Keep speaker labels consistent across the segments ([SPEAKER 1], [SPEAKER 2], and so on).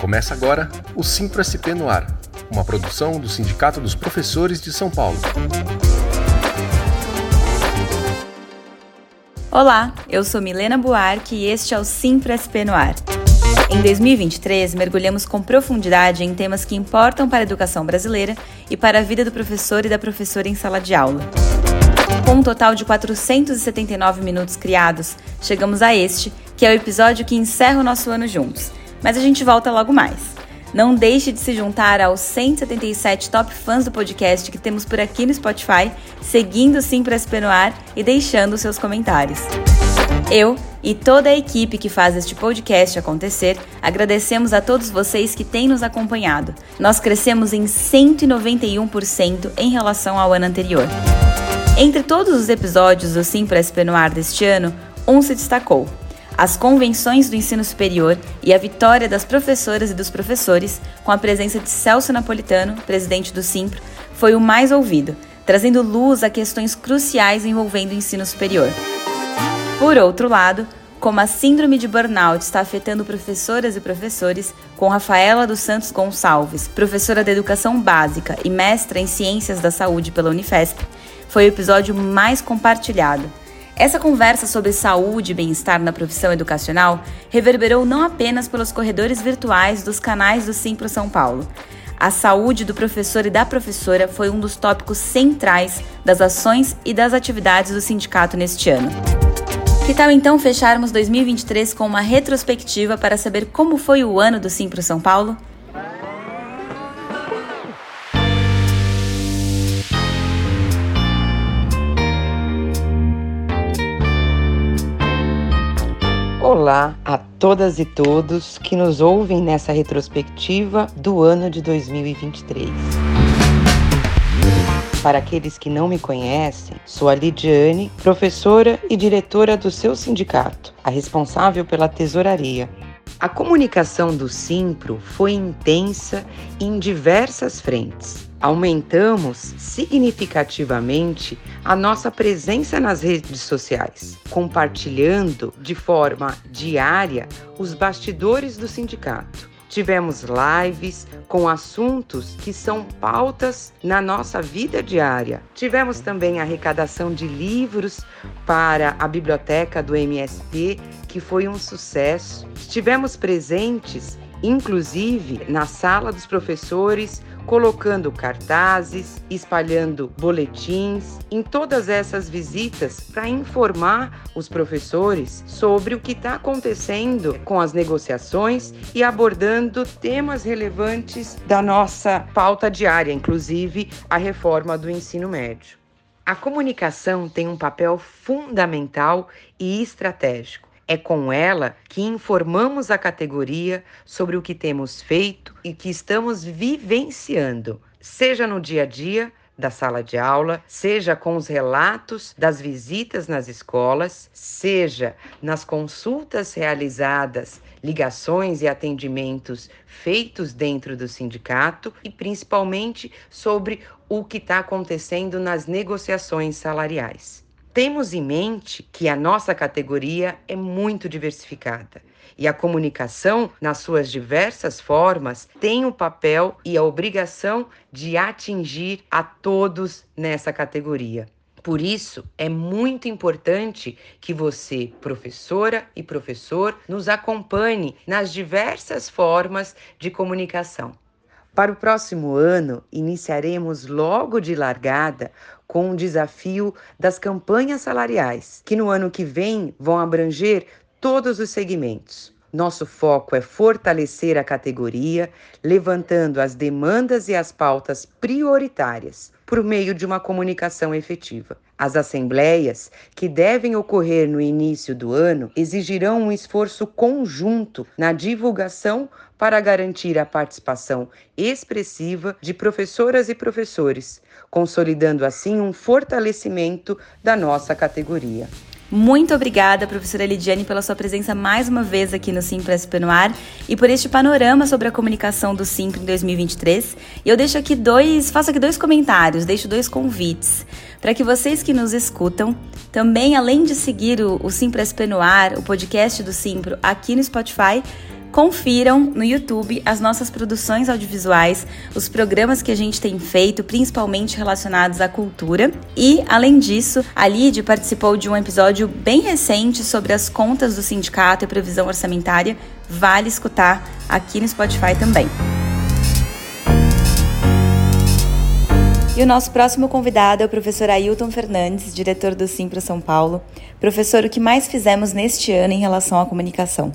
[SPEAKER 1] Começa agora o Simpro SP no Ar, uma produção do Sindicato dos Professores de São Paulo.
[SPEAKER 2] Olá, eu sou Milena Buarque e este é o Simpro SP no Ar. Em 2023, mergulhamos com profundidade em temas que importam para a educação brasileira e para a vida do professor e da professora em sala de aula. Com um total de 479 minutos criados, chegamos a este, que é o episódio que encerra o nosso ano juntos mas a gente volta logo mais. Não deixe de se juntar aos 177 top fãs do podcast que temos por aqui no Spotify, seguindo sim para SP no e deixando seus comentários. Eu e toda a equipe que faz este podcast acontecer, agradecemos a todos vocês que têm nos acompanhado. Nós crescemos em 191% em relação ao ano anterior. Entre todos os episódios do Sim para SP deste ano, um se destacou as convenções do ensino superior e a vitória das professoras e dos professores, com a presença de Celso Napolitano, presidente do Simpro, foi o mais ouvido, trazendo luz a questões cruciais envolvendo o ensino superior. Por outro lado, como a síndrome de burnout está afetando professoras e professores, com Rafaela dos Santos Gonçalves, professora de educação básica e mestra em ciências da saúde pela Unifesp, foi o episódio mais compartilhado essa conversa sobre saúde e bem-estar na profissão educacional reverberou não apenas pelos corredores virtuais dos canais do Simpro São Paulo. A saúde do professor e da professora foi um dos tópicos centrais das ações e das atividades do sindicato neste ano. Que tal então fecharmos 2023 com uma retrospectiva para saber como foi o ano do Simpro São Paulo?
[SPEAKER 3] Olá a todas e todos que nos ouvem nessa retrospectiva do ano de 2023. Para aqueles que não me conhecem, sou a Lidiane, professora e diretora do seu sindicato, a responsável pela tesouraria. A comunicação do Simpro foi intensa em diversas frentes aumentamos significativamente a nossa presença nas redes sociais, compartilhando de forma diária os bastidores do sindicato. Tivemos lives com assuntos que são pautas na nossa vida diária. Tivemos também arrecadação de livros para a biblioteca do MSP, que foi um sucesso. Estivemos presentes, inclusive, na sala dos professores colocando cartazes, espalhando boletins em todas essas visitas para informar os professores sobre o que está acontecendo com as negociações e abordando temas relevantes da nossa pauta diária, inclusive a reforma do ensino médio. A comunicação tem um papel fundamental e estratégico é com ela que informamos a categoria sobre o que temos feito e que estamos vivenciando, seja no dia a dia, da sala de aula, seja com os relatos das visitas nas escolas, seja nas consultas realizadas, ligações e atendimentos feitos dentro do sindicato e principalmente sobre o que está acontecendo nas negociações salariais. Temos em mente que a nossa categoria é muito diversificada e a comunicação, nas suas diversas formas, tem o papel e a obrigação de atingir a todos nessa categoria. Por isso, é muito importante que você, professora e professor, nos acompanhe nas diversas formas de comunicação. Para o próximo ano, iniciaremos logo de largada com o desafio das campanhas salariais, que no ano que vem vão abranger todos os segmentos. Nosso foco é fortalecer a categoria, levantando as demandas e as pautas prioritárias por meio de uma comunicação efetiva. As assembleias, que devem ocorrer no início do ano, exigirão um esforço conjunto na divulgação para garantir a participação expressiva de professoras e professores, consolidando assim um fortalecimento da nossa categoria.
[SPEAKER 2] Muito obrigada, professora Lidiane, pela sua presença mais uma vez aqui no Simples SP no Ar e por este panorama sobre a comunicação do Simples em 2023. E eu deixo aqui dois, faço aqui dois comentários, deixo dois convites para que vocês que nos escutam também, além de seguir o, o Simples SP no Ar, o podcast do Simpro aqui no Spotify, Confiram no YouTube as nossas produções audiovisuais, os programas que a gente tem feito, principalmente relacionados à cultura. E, além disso, a Lid participou de um episódio bem recente sobre as contas do sindicato e previsão orçamentária. Vale escutar aqui no Spotify também. E o nosso próximo convidado é o professor Ailton Fernandes, diretor do Simpro São Paulo. Professor, o que mais fizemos neste ano em relação à comunicação?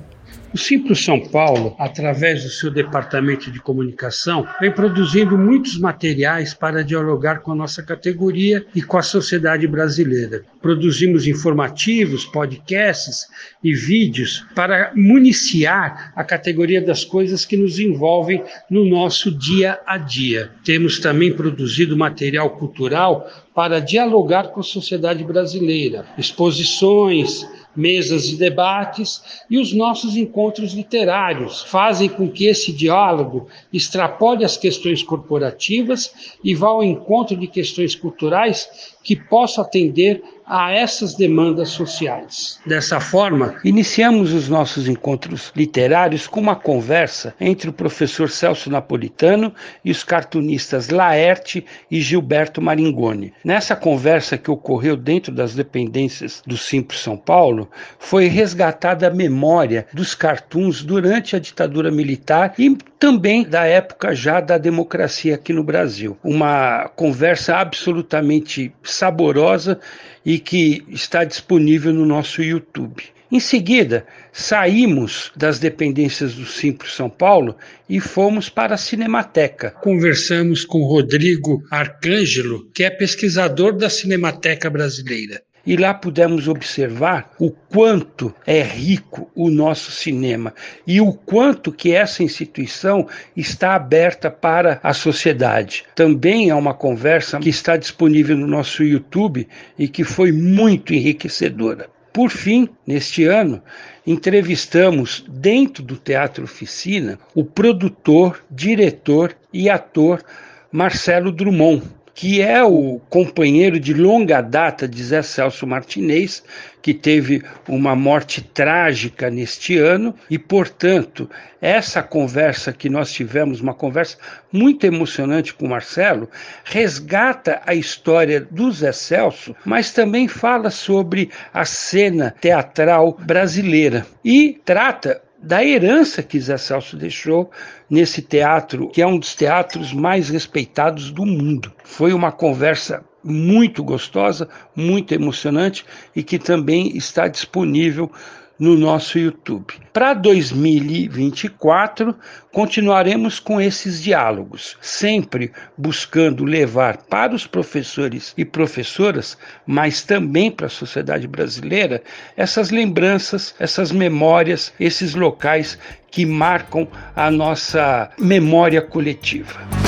[SPEAKER 4] O Simplo São Paulo, através do seu departamento de comunicação, vem produzindo muitos materiais para dialogar com a nossa categoria e com a sociedade brasileira. Produzimos informativos, podcasts e vídeos para municiar a categoria das coisas que nos envolvem no nosso dia a dia. Temos também produzido material cultural para dialogar com a sociedade brasileira, exposições, mesas de debates e os nossos encontros literários fazem com que esse diálogo extrapole as questões corporativas e vá ao encontro de questões culturais que possa atender a essas demandas sociais. Dessa forma, iniciamos os nossos encontros literários com uma conversa entre o professor Celso Napolitano e os cartunistas Laerte e Gilberto Maringoni. Nessa conversa que ocorreu dentro das dependências do Simples São Paulo, foi resgatada a memória dos cartoons durante a ditadura militar e também da época já da democracia aqui no Brasil. Uma conversa absolutamente saborosa e que está disponível no nosso YouTube. Em seguida, saímos das dependências do Simples São Paulo e fomos para a Cinemateca. Conversamos com Rodrigo Arcângelo, que é pesquisador da Cinemateca Brasileira e lá pudemos observar o quanto é rico o nosso cinema e o quanto que essa instituição está aberta para a sociedade. Também é uma conversa que está disponível no nosso YouTube e que foi muito enriquecedora. Por fim, neste ano, entrevistamos dentro do Teatro Oficina o produtor, diretor e ator Marcelo Drummond, que é o companheiro de longa data de Zé Celso Martinez, que teve uma morte trágica neste ano, e, portanto, essa conversa que nós tivemos, uma conversa muito emocionante com o Marcelo, resgata a história do Zé Celso, mas também fala sobre a cena teatral brasileira. E trata da herança que Zé Celso deixou nesse teatro, que é um dos teatros mais respeitados do mundo. Foi uma conversa muito gostosa, muito emocionante e que também está disponível no nosso YouTube. Para 2024, continuaremos com esses diálogos, sempre buscando levar para os professores e professoras, mas também para a sociedade brasileira, essas lembranças, essas memórias, esses locais que marcam a nossa memória coletiva.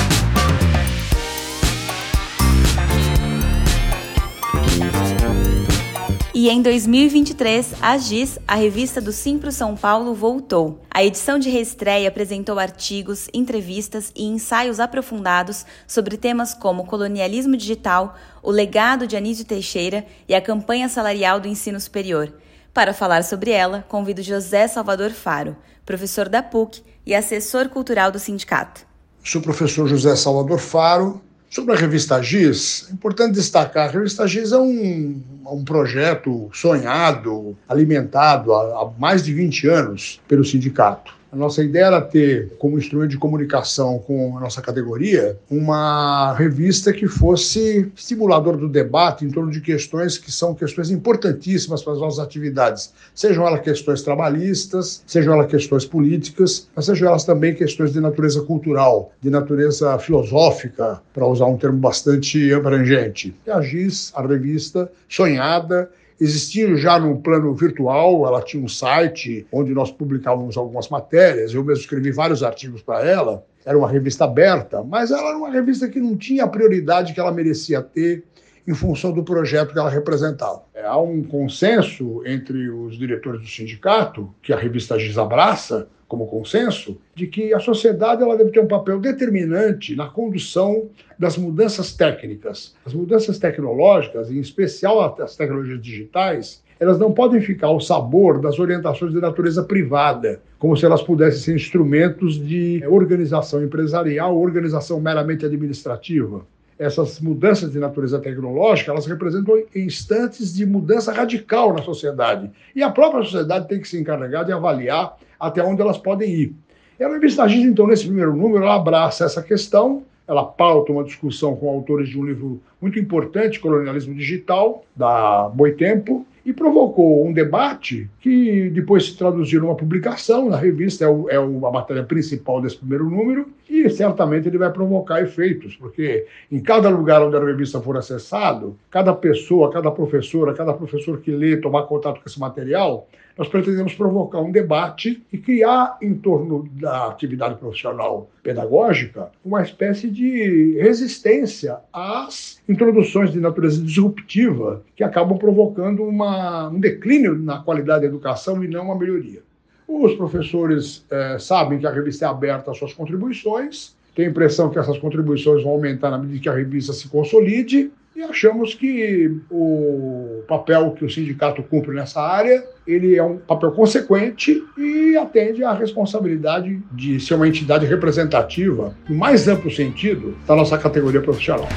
[SPEAKER 2] E em 2023, a GIS, a revista do Simpro São Paulo, voltou. A edição de reestreia apresentou artigos, entrevistas e ensaios aprofundados sobre temas como colonialismo digital, o legado de Anísio Teixeira e a campanha salarial do ensino superior. Para falar sobre ela, convido José Salvador Faro, professor da PUC e assessor cultural do sindicato.
[SPEAKER 5] Sou o professor José Salvador Faro, Sobre a revista Giz, é importante destacar: a revista Giz é um, um projeto sonhado, alimentado há, há mais de 20 anos pelo sindicato. A nossa ideia era ter, como instrumento de comunicação com a nossa categoria, uma revista que fosse estimulador do debate em torno de questões que são questões importantíssimas para as nossas atividades, sejam elas questões trabalhistas, sejam elas questões políticas, mas sejam elas também questões de natureza cultural, de natureza filosófica, para usar um termo bastante abrangente. E a GIS, a revista sonhada, existia já no plano virtual, ela tinha um site onde nós publicávamos algumas matérias, eu mesmo escrevi vários artigos para ela. Era uma revista aberta, mas ela era uma revista que não tinha a prioridade que ela merecia ter em função do projeto que ela representava. É, há um consenso entre os diretores do sindicato, que a revista Giz abraça como consenso, de que a sociedade ela deve ter um papel determinante na condução das mudanças técnicas. As mudanças tecnológicas, em especial as tecnologias digitais, elas não podem ficar ao sabor das orientações de natureza privada, como se elas pudessem ser instrumentos de organização empresarial, organização meramente administrativa essas mudanças de natureza tecnológica, elas representam instantes de mudança radical na sociedade. E a própria sociedade tem que se encarregar de avaliar até onde elas podem ir. E a revista então, nesse primeiro número, ela abraça essa questão, ela pauta uma discussão com autores de um livro muito importante, Colonialismo Digital, da Boitempo, e provocou um debate que depois se traduziu numa publicação na revista, é, o, é a matéria principal desse primeiro número, e certamente ele vai provocar efeitos, porque em cada lugar onde a revista for acessado, cada pessoa, cada professora, cada professor que lê, tomar contato com esse material, nós pretendemos provocar um debate e criar em torno da atividade profissional pedagógica uma espécie de resistência às introduções de natureza disruptiva que acabam provocando uma, um declínio na qualidade da educação e não uma melhoria. Os professores eh, sabem que a revista é aberta às suas contribuições, tem a impressão que essas contribuições vão aumentar na medida que a revista se consolide, e achamos que o papel que o sindicato cumpre nessa área, ele é um papel consequente e atende à responsabilidade de ser uma entidade representativa, no mais amplo sentido, da nossa categoria profissional.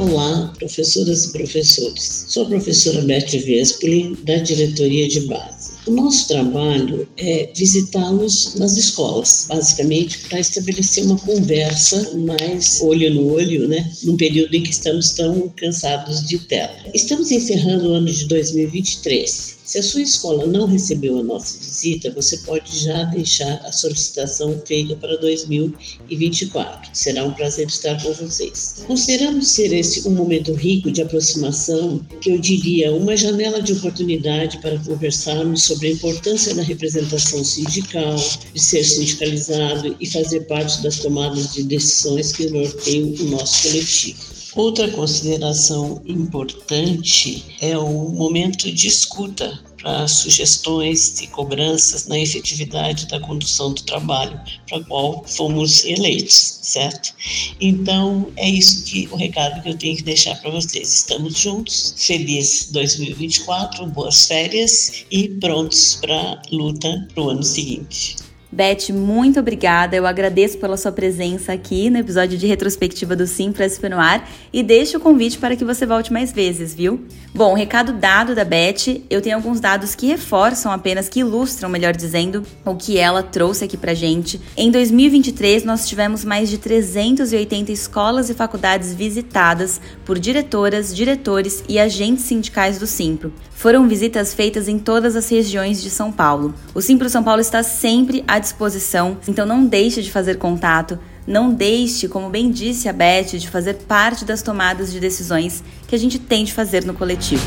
[SPEAKER 6] Olá, professoras e professores. Sou a professora Beth Vespoli, da diretoria de base. O nosso trabalho é visitá-los nas escolas, basicamente para estabelecer uma conversa mais olho no olho, né, num período em que estamos tão cansados de tela. Estamos encerrando o ano de 2023 se a sua escola não recebeu a nossa visita, você pode já deixar a solicitação feita para 2024. Será um prazer estar com vocês. Consideramos ser esse um momento rico de aproximação, que eu diria uma janela de oportunidade para conversarmos sobre a importância da representação sindical, de ser sindicalizado e fazer parte das tomadas de decisões que norteiam o nosso coletivo. Outra consideração importante é o momento de escuta para sugestões e cobranças na efetividade da condução do trabalho para o qual fomos eleitos, certo? Então, é isso que o recado que eu tenho que deixar para vocês. Estamos juntos, feliz 2024, boas férias e prontos para a luta para o ano seguinte.
[SPEAKER 2] Beth, muito obrigada. Eu agradeço pela sua presença aqui no episódio de retrospectiva do Sim para SP no ar e deixo o convite para que você volte mais vezes, viu? Bom, recado dado da Beth, eu tenho alguns dados que reforçam apenas, que ilustram, melhor dizendo, o que ela trouxe aqui pra gente. Em 2023, nós tivemos mais de 380 escolas e faculdades visitadas por diretoras, diretores e agentes sindicais do Simpro. Foram visitas feitas em todas as regiões de São Paulo. O Simpro São Paulo está sempre à disposição, então não deixe de fazer contato, não deixe, como bem disse a Beth, de fazer parte das tomadas de decisões que a gente tem de fazer no coletivo.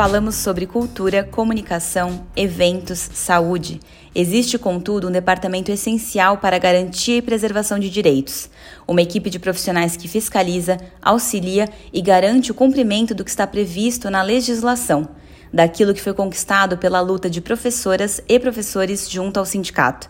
[SPEAKER 2] Falamos sobre cultura, comunicação, eventos, saúde. Existe, contudo, um departamento essencial para a garantia e preservação de direitos. Uma equipe de profissionais que fiscaliza, auxilia e garante o cumprimento do que está previsto na legislação, daquilo que foi conquistado pela luta de professoras e professores junto ao sindicato.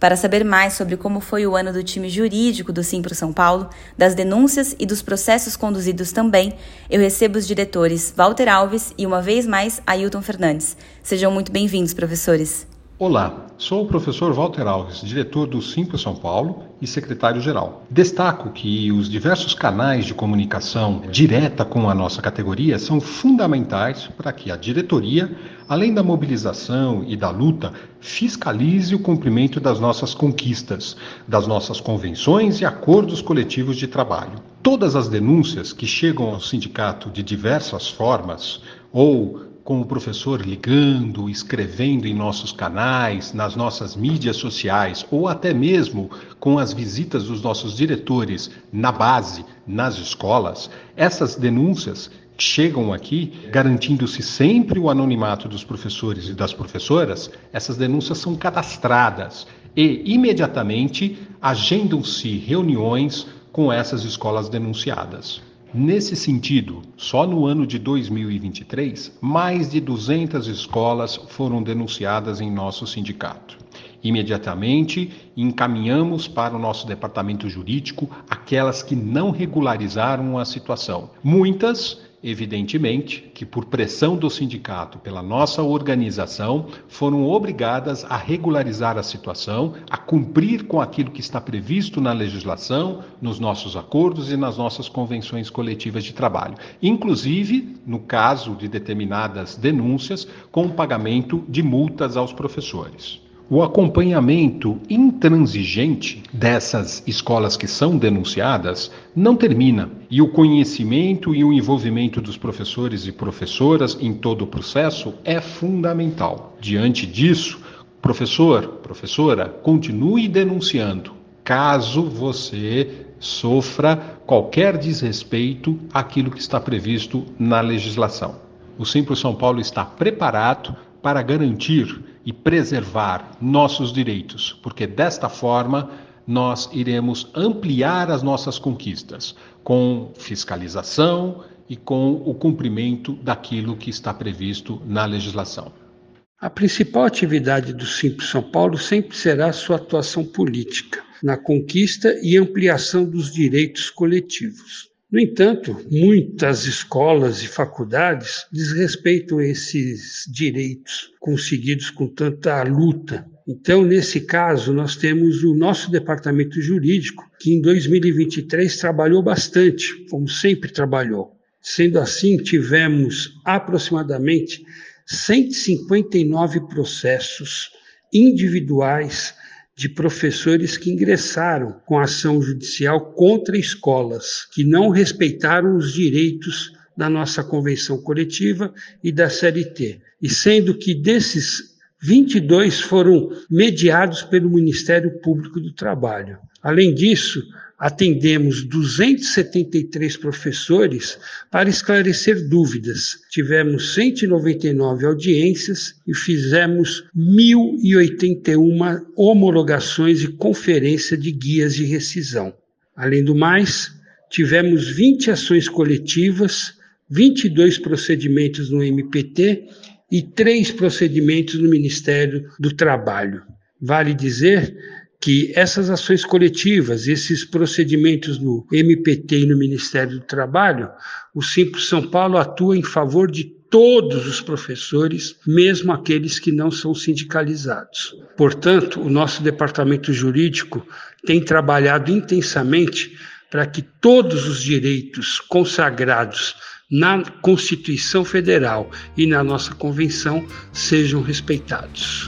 [SPEAKER 2] Para saber mais sobre como foi o ano do time jurídico do Simpro São Paulo, das denúncias e dos processos conduzidos também, eu recebo os diretores Walter Alves e, uma vez mais, Ailton Fernandes. Sejam muito bem-vindos, professores.
[SPEAKER 7] Olá, sou o professor Walter Alves, diretor do Simpro São Paulo e secretário-geral. Destaco que os diversos canais de comunicação direta com a nossa categoria são fundamentais para que a diretoria, além da mobilização e da luta, fiscalize o cumprimento das nossas conquistas, das nossas convenções e acordos coletivos de trabalho. Todas as denúncias que chegam ao sindicato de diversas formas ou com o professor ligando, escrevendo em nossos canais, nas nossas mídias sociais, ou até mesmo com as visitas dos nossos diretores na base, nas escolas, essas denúncias chegam aqui, garantindo-se sempre o anonimato dos professores e das professoras, essas denúncias são cadastradas e imediatamente agendam-se reuniões com essas escolas denunciadas. Nesse sentido, só no ano de 2023, mais de 200 escolas foram denunciadas em nosso sindicato. Imediatamente encaminhamos para o nosso departamento jurídico aquelas que não regularizaram a situação. Muitas Evidentemente que, por pressão do sindicato, pela nossa organização, foram obrigadas a regularizar a situação, a cumprir com aquilo que está previsto na legislação, nos nossos acordos e nas nossas convenções coletivas de trabalho, inclusive, no caso de determinadas denúncias, com o pagamento de multas aos professores. O acompanhamento intransigente dessas escolas que são denunciadas não termina, e o conhecimento e o envolvimento dos professores e professoras em todo o processo é fundamental. Diante disso, professor, professora, continue denunciando caso você sofra qualquer desrespeito àquilo que está previsto na legislação. O Simples São Paulo está preparado para garantir e preservar nossos direitos, porque desta forma nós iremos ampliar as nossas conquistas com fiscalização e com o cumprimento daquilo que está previsto na legislação.
[SPEAKER 4] A principal atividade do Simples São Paulo sempre será sua atuação política na conquista e ampliação dos direitos coletivos. No entanto, muitas escolas e faculdades desrespeitam esses direitos conseguidos com tanta luta. Então, nesse caso, nós temos o nosso departamento jurídico, que em 2023 trabalhou bastante, como sempre trabalhou. Sendo assim, tivemos aproximadamente 159 processos individuais de professores que ingressaram com ação judicial contra escolas que não respeitaram os direitos da nossa convenção coletiva e da CLT. E sendo que desses 22 foram mediados pelo Ministério Público do Trabalho. Além disso, atendemos 273 professores para esclarecer dúvidas. Tivemos 199 audiências e fizemos 1.081 homologações e conferência de guias de rescisão. Além do mais, tivemos 20 ações coletivas, 22 procedimentos no MPT e três procedimentos no Ministério do Trabalho. Vale dizer que essas ações coletivas, esses procedimentos no MPT e no Ministério do Trabalho, o Simples São Paulo atua em favor de todos os professores, mesmo aqueles que não são sindicalizados. Portanto, o nosso departamento jurídico tem trabalhado intensamente para que todos os direitos consagrados na Constituição Federal e na nossa Convenção sejam respeitados.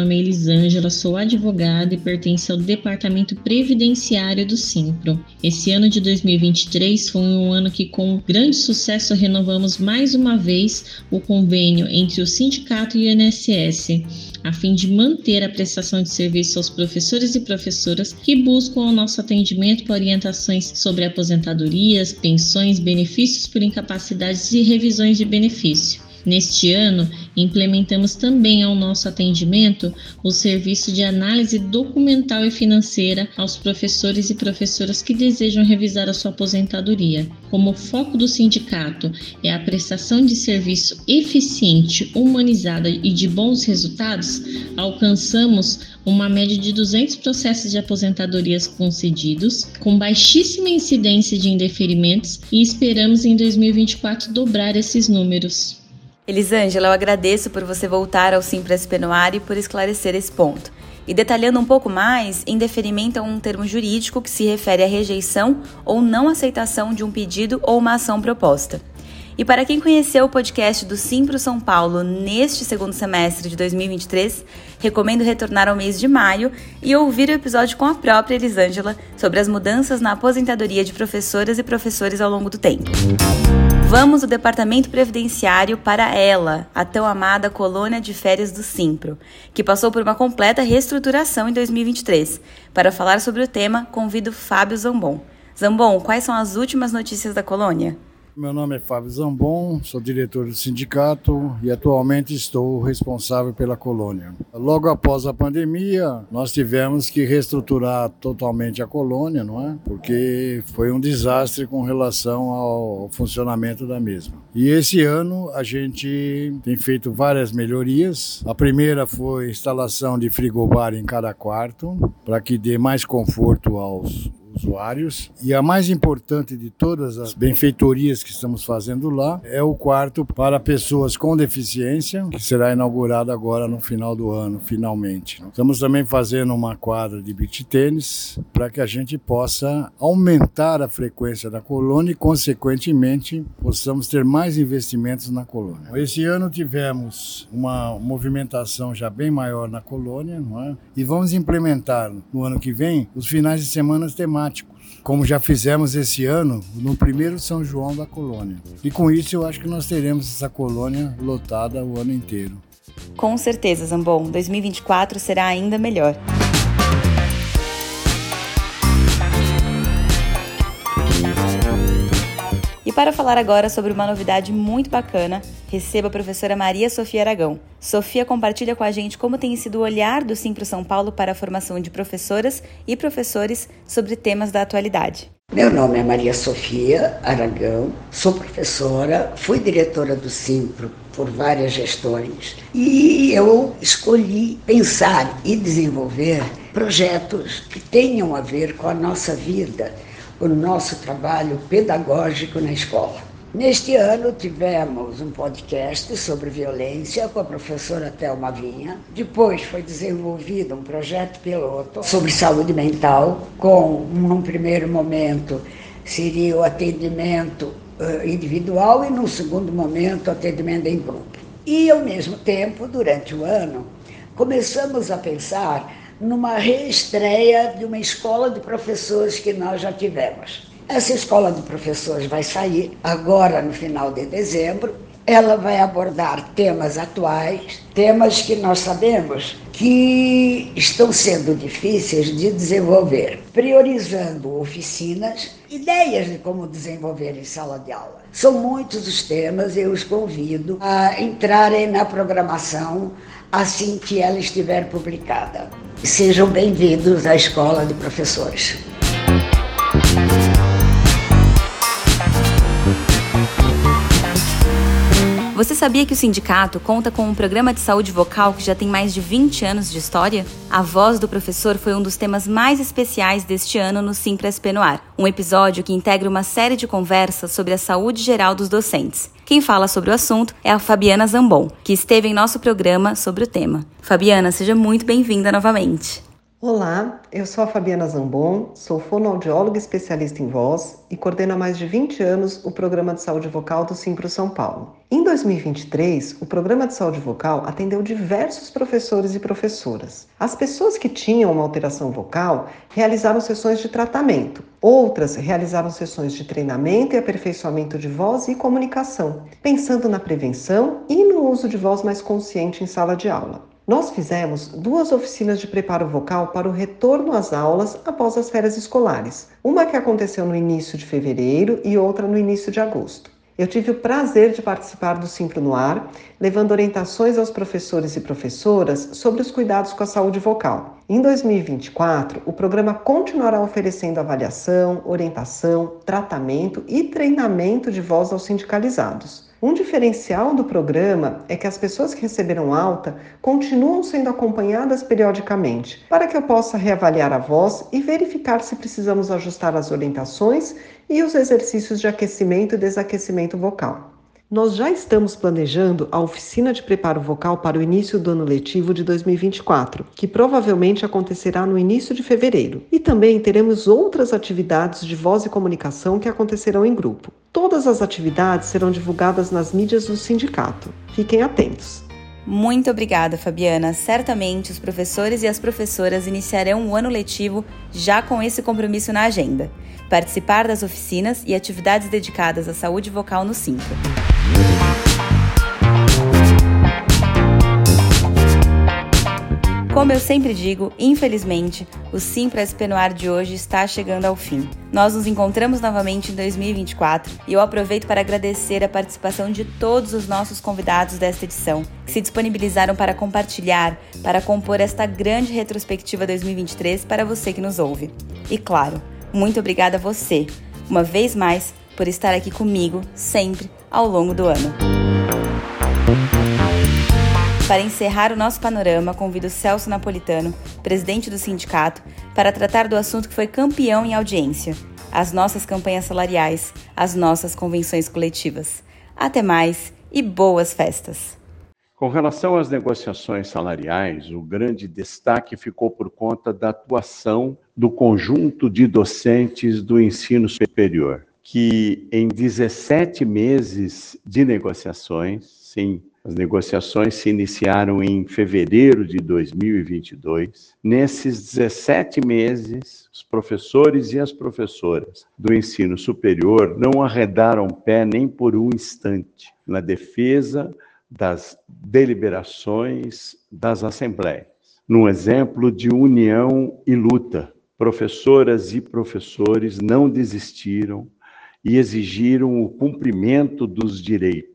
[SPEAKER 8] Elisângela, sou advogada e pertenço ao Departamento Previdenciário do Simpro. Esse ano de 2023 foi um ano que, com grande sucesso, renovamos mais uma vez o convênio entre o sindicato e o INSS a fim de manter a prestação de serviço aos professores e professoras que buscam o nosso atendimento para orientações sobre aposentadorias, pensões, benefícios por incapacidades e revisões de benefício. Neste ano, implementamos também ao nosso atendimento o serviço de análise documental e financeira aos professores e professoras que desejam revisar a sua aposentadoria. Como o foco do sindicato é a prestação de serviço eficiente, humanizada e de bons resultados, alcançamos uma média de 200 processos de aposentadorias concedidos, com baixíssima incidência de indeferimentos, e esperamos em 2024 dobrar esses números.
[SPEAKER 2] Elisângela, eu agradeço por você voltar ao Simples Penoar e por esclarecer esse ponto. E detalhando um pouco mais, indeferimento é um termo jurídico que se refere à rejeição ou não aceitação de um pedido ou uma ação proposta. E para quem conheceu o podcast do Simpro São Paulo neste segundo semestre de 2023, recomendo retornar ao mês de maio e ouvir o episódio com a própria Elisângela sobre as mudanças na aposentadoria de professoras e professores ao longo do tempo. Vamos do departamento previdenciário para ela, a tão amada colônia de férias do Simpro, que passou por uma completa reestruturação em 2023. Para falar sobre o tema, convido Fábio Zambon. Zambon, quais são as últimas notícias da colônia?
[SPEAKER 9] Meu nome é Fábio Zambon, sou diretor do sindicato e atualmente estou responsável pela colônia. Logo após a pandemia, nós tivemos que reestruturar totalmente a colônia, não é? Porque foi um desastre com relação ao funcionamento da mesma. E esse ano a gente tem feito várias melhorias. A primeira foi instalação de frigobar em cada quarto, para que dê mais conforto aos usuários. E a mais importante de todas as benfeitorias que estamos fazendo lá é o quarto para pessoas com deficiência, que será inaugurado agora no final do ano, finalmente. Estamos também fazendo uma quadra de beach tênis para que a gente possa aumentar a frequência da colônia e, consequentemente, possamos ter mais investimentos na colônia. Esse ano tivemos uma movimentação já bem maior na colônia é? e vamos implementar no ano que vem os finais de semana temáticos como já fizemos esse ano no primeiro São João da colônia. E com isso eu acho que nós teremos essa colônia lotada o ano inteiro.
[SPEAKER 2] Com certeza, Zambon, 2024 será ainda melhor. Para falar agora sobre uma novidade muito bacana, receba a professora Maria Sofia Aragão. Sofia compartilha com a gente como tem sido o olhar do Simpro São Paulo para a formação de professoras e professores sobre temas da atualidade.
[SPEAKER 10] Meu nome é Maria Sofia Aragão, sou professora, fui diretora do Simpro por várias gestões e eu escolhi pensar e desenvolver projetos que tenham a ver com a nossa vida o nosso trabalho pedagógico na escola. Neste ano tivemos um podcast sobre violência com a professora Thelma Vinha. Depois foi desenvolvido um projeto piloto sobre saúde mental, com, num primeiro momento, seria o atendimento uh, individual e, num segundo momento, atendimento em grupo. E, ao mesmo tempo, durante o ano, começamos a pensar numa reestreia de uma escola de professores que nós já tivemos. Essa escola de professores vai sair agora no final de dezembro. Ela vai abordar temas atuais, temas que nós sabemos que estão sendo difíceis de desenvolver, priorizando oficinas, ideias de como desenvolver em sala de aula. São muitos os temas eu os convido a entrarem na programação assim que ela estiver publicada. Sejam bem-vindos à Escola de Professores.
[SPEAKER 2] Você sabia que o sindicato conta com um programa de saúde vocal que já tem mais de 20 anos de história? A voz do professor foi um dos temas mais especiais deste ano no Simples no Ar, um episódio que integra uma série de conversas sobre a saúde geral dos docentes. Quem fala sobre o assunto é a Fabiana Zambon, que esteve em nosso programa sobre o tema. Fabiana, seja muito bem-vinda novamente.
[SPEAKER 11] Olá, eu sou a Fabiana Zambon, sou fonoaudióloga especialista em voz e coordeno há mais de 20 anos o Programa de Saúde Vocal do Simpro São Paulo. Em 2023, o Programa de Saúde Vocal atendeu diversos professores e professoras. As pessoas que tinham uma alteração vocal realizaram sessões de tratamento, outras realizaram sessões de treinamento e aperfeiçoamento de voz e comunicação, pensando na prevenção e no uso de voz mais consciente em sala de aula. Nós fizemos duas oficinas de preparo vocal para o retorno às aulas após as férias escolares, uma que aconteceu no início de fevereiro e outra no início de agosto. Eu tive o prazer de participar do Simpro no Ar, levando orientações aos professores e professoras sobre os cuidados com a saúde vocal. Em 2024, o programa continuará oferecendo avaliação, orientação, tratamento e treinamento de voz aos sindicalizados. Um diferencial do programa é que as pessoas que receberam alta continuam sendo acompanhadas periodicamente, para que eu possa reavaliar a voz e verificar se precisamos ajustar as orientações e os exercícios de aquecimento e desaquecimento vocal. Nós já estamos planejando a oficina de preparo vocal para o início do ano letivo de 2024, que provavelmente acontecerá no início de fevereiro. E também teremos outras atividades de voz e comunicação que acontecerão em grupo. Todas as atividades serão divulgadas nas mídias do sindicato. Fiquem atentos.
[SPEAKER 2] Muito obrigada, Fabiana. Certamente os professores e as professoras iniciarão o ano letivo já com esse compromisso na agenda: participar das oficinas e atividades dedicadas à saúde vocal no Simpro. Como eu sempre digo, infelizmente, o Simpra SP no ar de hoje está chegando ao fim. Nós nos encontramos novamente em 2024 e eu aproveito para agradecer a participação de todos os nossos convidados desta edição, que se disponibilizaram para compartilhar, para compor esta grande retrospectiva 2023 para você que nos ouve. E claro, muito obrigada a você, uma vez mais, por estar aqui comigo sempre ao longo do ano. Para encerrar o nosso panorama, convido Celso Napolitano, presidente do sindicato, para tratar do assunto que foi campeão em audiência: as nossas campanhas salariais, as nossas convenções coletivas. Até mais e boas festas!
[SPEAKER 12] Com relação às negociações salariais, o grande destaque ficou por conta da atuação do conjunto de docentes do ensino superior, que em 17 meses de negociações, sim, as negociações se iniciaram em fevereiro de 2022. Nesses 17 meses, os professores e as professoras do ensino superior não arredaram pé nem por um instante na defesa das deliberações das assembleias. Num exemplo de união e luta, professoras e professores não desistiram e exigiram o cumprimento dos direitos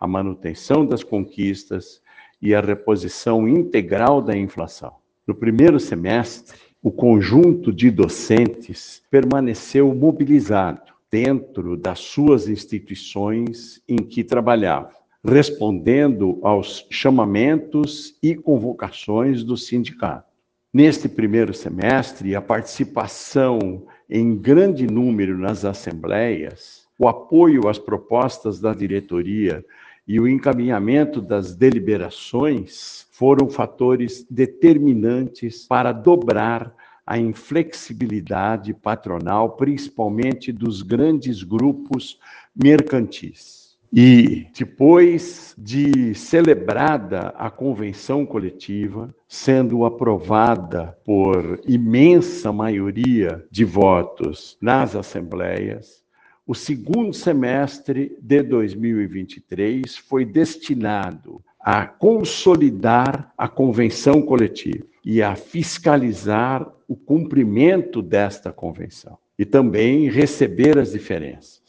[SPEAKER 12] a manutenção das conquistas e a reposição integral da inflação. No primeiro semestre, o conjunto de docentes permaneceu mobilizado dentro das suas instituições em que trabalhava, respondendo aos chamamentos e convocações do sindicato. Neste primeiro semestre, a participação em grande número nas assembleias, o apoio às propostas da diretoria e o encaminhamento das deliberações foram fatores determinantes para dobrar a inflexibilidade patronal, principalmente dos grandes grupos mercantis. E depois de celebrada a convenção coletiva, sendo aprovada por imensa maioria de votos nas assembleias, o segundo semestre de 2023 foi destinado a consolidar a convenção coletiva e a fiscalizar o cumprimento desta convenção e também receber as diferenças.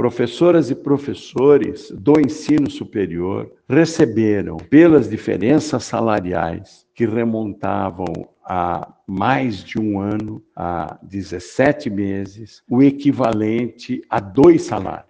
[SPEAKER 12] Professoras e professores do ensino superior receberam, pelas diferenças salariais que remontavam há mais de um ano, há 17 meses, o equivalente a dois salários.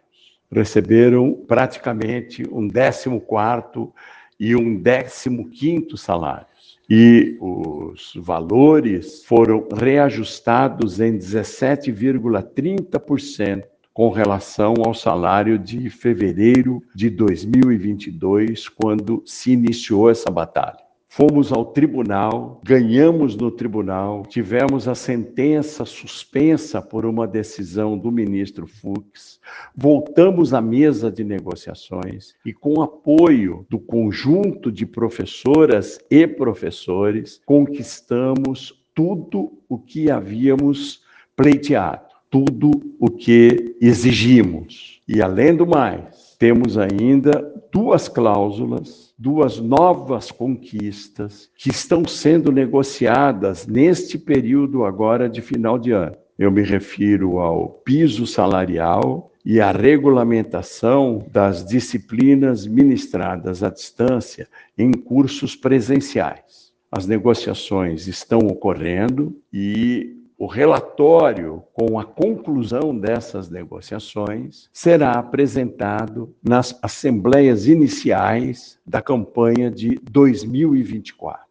[SPEAKER 12] Receberam praticamente um décimo quarto e um décimo quinto salários. E os valores foram reajustados em 17,30% com relação ao salário de fevereiro de 2022, quando se iniciou essa batalha. Fomos ao tribunal, ganhamos no tribunal, tivemos a sentença suspensa por uma decisão do ministro Fux, voltamos à mesa de negociações e, com apoio do conjunto de professoras e professores, conquistamos tudo o que havíamos pleiteado, tudo o que exigimos. E, além do mais, temos ainda duas cláusulas duas novas conquistas que estão sendo negociadas neste período agora de final de ano. Eu me refiro ao piso salarial e à regulamentação das disciplinas ministradas à distância em cursos presenciais. As negociações estão ocorrendo e o relatório com a conclusão dessas negociações será apresentado nas assembleias iniciais da campanha de 2024.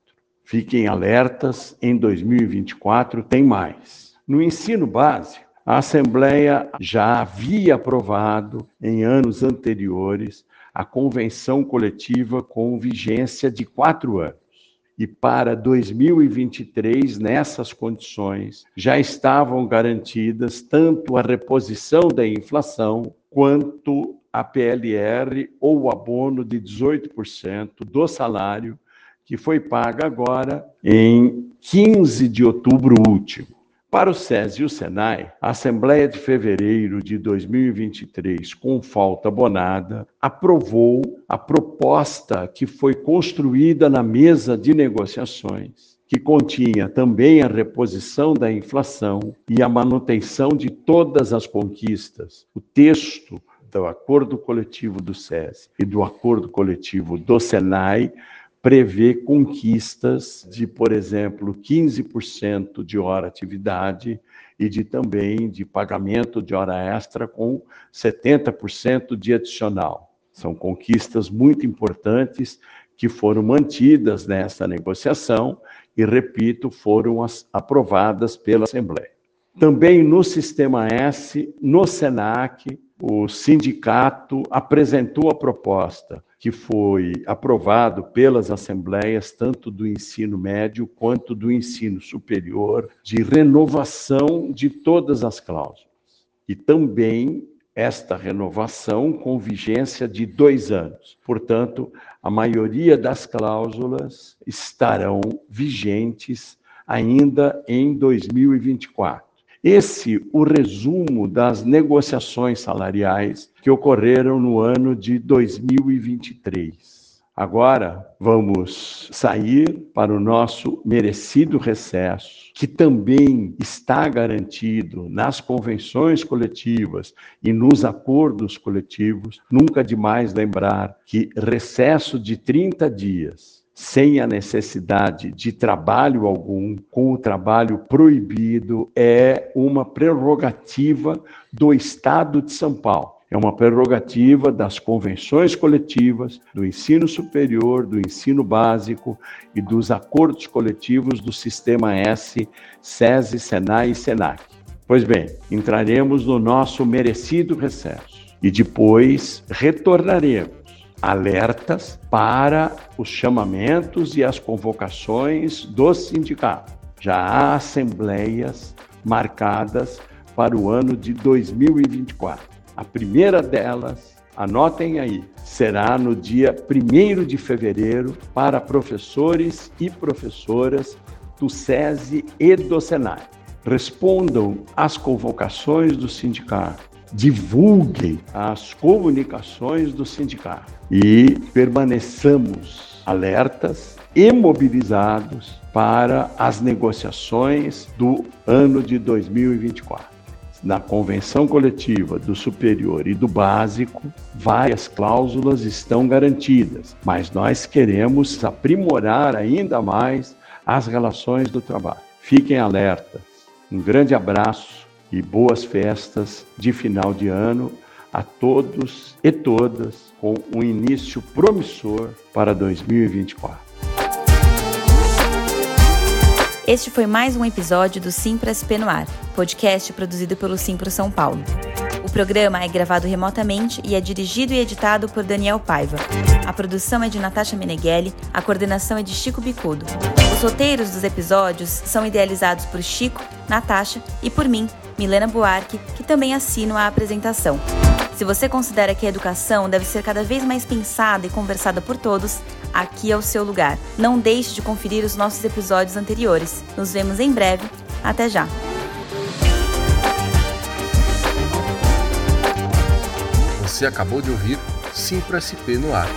[SPEAKER 12] Fiquem alertas, em 2024 tem mais. No ensino básico, a Assembleia já havia aprovado, em anos anteriores, a convenção coletiva com vigência de quatro anos e para 2023, nessas condições, já estavam garantidas tanto a reposição da inflação quanto a PLR ou o abono de 18% do salário que foi paga agora em 15 de outubro último. Para o SES e o SENAI, a Assembleia de Fevereiro de 2023, com falta abonada, aprovou a proposta que foi construída na mesa de negociações, que continha também a reposição da inflação e a manutenção de todas as conquistas. O texto do acordo coletivo do SES e do acordo coletivo do SENAI prevê conquistas de, por exemplo, 15% de hora atividade e de também de pagamento de hora extra com 70% de adicional. São conquistas muito importantes que foram mantidas nessa negociação e, repito, foram aprovadas pela Assembleia. Também no Sistema S, no SENAC, o sindicato apresentou a proposta que foi aprovado pelas assembleias, tanto do ensino médio quanto do ensino superior, de renovação de todas as cláusulas. E também esta renovação com vigência de dois anos. Portanto, a maioria das cláusulas estarão vigentes ainda em 2024. Esse o resumo das negociações salariais que ocorreram no ano de 2023. Agora vamos sair para o nosso merecido recesso, que também está garantido nas convenções coletivas e nos acordos coletivos. Nunca demais lembrar que recesso de 30 dias sem a necessidade de trabalho algum, com o trabalho proibido, é uma prerrogativa do Estado de São Paulo. É uma prerrogativa das convenções coletivas, do ensino superior, do ensino básico e dos acordos coletivos do Sistema S, SESI, SENAI e SENAC. Pois bem, entraremos no nosso merecido recesso e depois retornaremos alertas para os chamamentos e as convocações do sindicato. Já há assembleias marcadas para o ano de 2024. A primeira delas, anotem aí, será no dia 1 de fevereiro para professores e professoras do SESI e do SENAI. Respondam às convocações do sindicato divulguem as comunicações do sindicato e permaneçamos alertas e mobilizados para as negociações do ano de 2024. Na convenção coletiva do superior e do básico, várias cláusulas estão garantidas, mas nós queremos aprimorar ainda mais as relações do trabalho. Fiquem alertas. Um grande abraço e boas festas de final de ano a todos e todas, com um início promissor para 2024.
[SPEAKER 2] Este foi mais um episódio do Simpras Penuar, podcast produzido pelo Simpro São Paulo. O programa é gravado remotamente e é dirigido e editado por Daniel Paiva. A produção é de Natasha Meneghelli, a coordenação é de Chico Bicudo. Os roteiros dos episódios são idealizados por Chico, Natasha e por mim, Milena Buarque, que também assino a apresentação. Se você considera que a educação deve ser cada vez mais pensada e conversada por todos, aqui é o seu lugar. Não deixe de conferir os nossos episódios anteriores. Nos vemos em breve. Até já!
[SPEAKER 1] Você acabou de ouvir Simpro SP no ar.